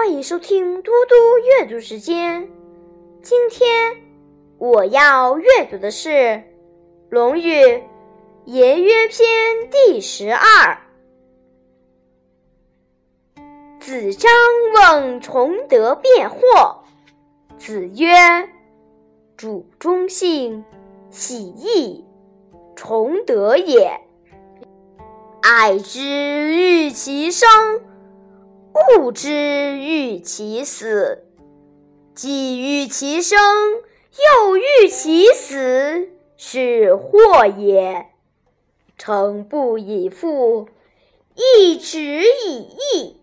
欢迎收听嘟嘟阅读时间。今天我要阅读的是《论语·颜渊篇》第十二。子张问崇德辩惑，子曰：“主忠信，喜义，崇德也。爱之，欲其生。”恶之欲其死，既欲其生，又欲其死，是祸也。诚不以父，义止以义。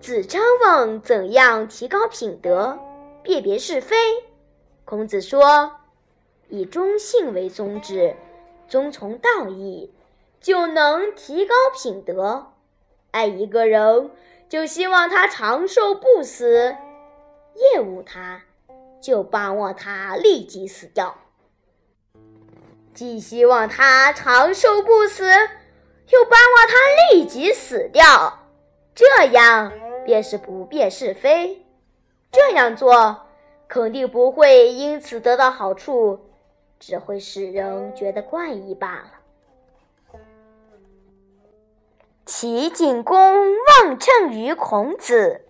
子张问怎样提高品德，辨别是非。孔子说：“以忠信为宗旨，遵从道义，就能提高品德。”爱一个人，就希望他长寿不死；厌恶他，就巴望他立即死掉。既希望他长寿不死，又巴望他立即死掉，这样便是不辨是非。这样做肯定不会因此得到好处，只会使人觉得怪异罢了。齐景公问政于孔子，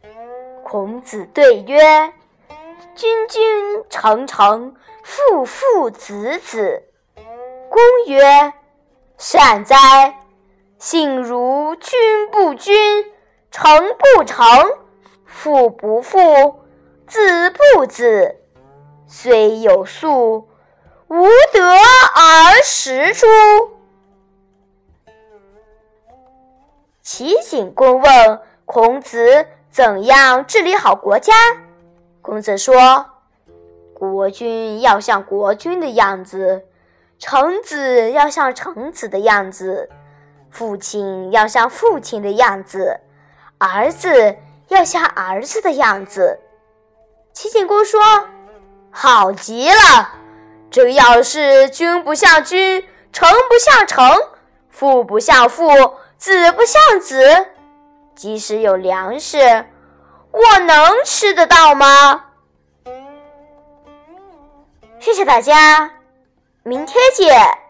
孔子对曰：“君君臣臣，父父子子。”公曰：“善哉！信如君不君，臣不臣，父不父，子不子。虽有粟，无德而食诸？”齐景公问孔子怎样治理好国家。孔子说：“国君要像国君的样子，臣子要像臣子的样子，父亲要像父亲的样子，儿子要像儿子的样子。”齐景公说：“好极了！这要是君不像君，臣不像臣，父不孝父。”子不孝子，即使有粮食，我能吃得到吗？谢谢大家，明天见。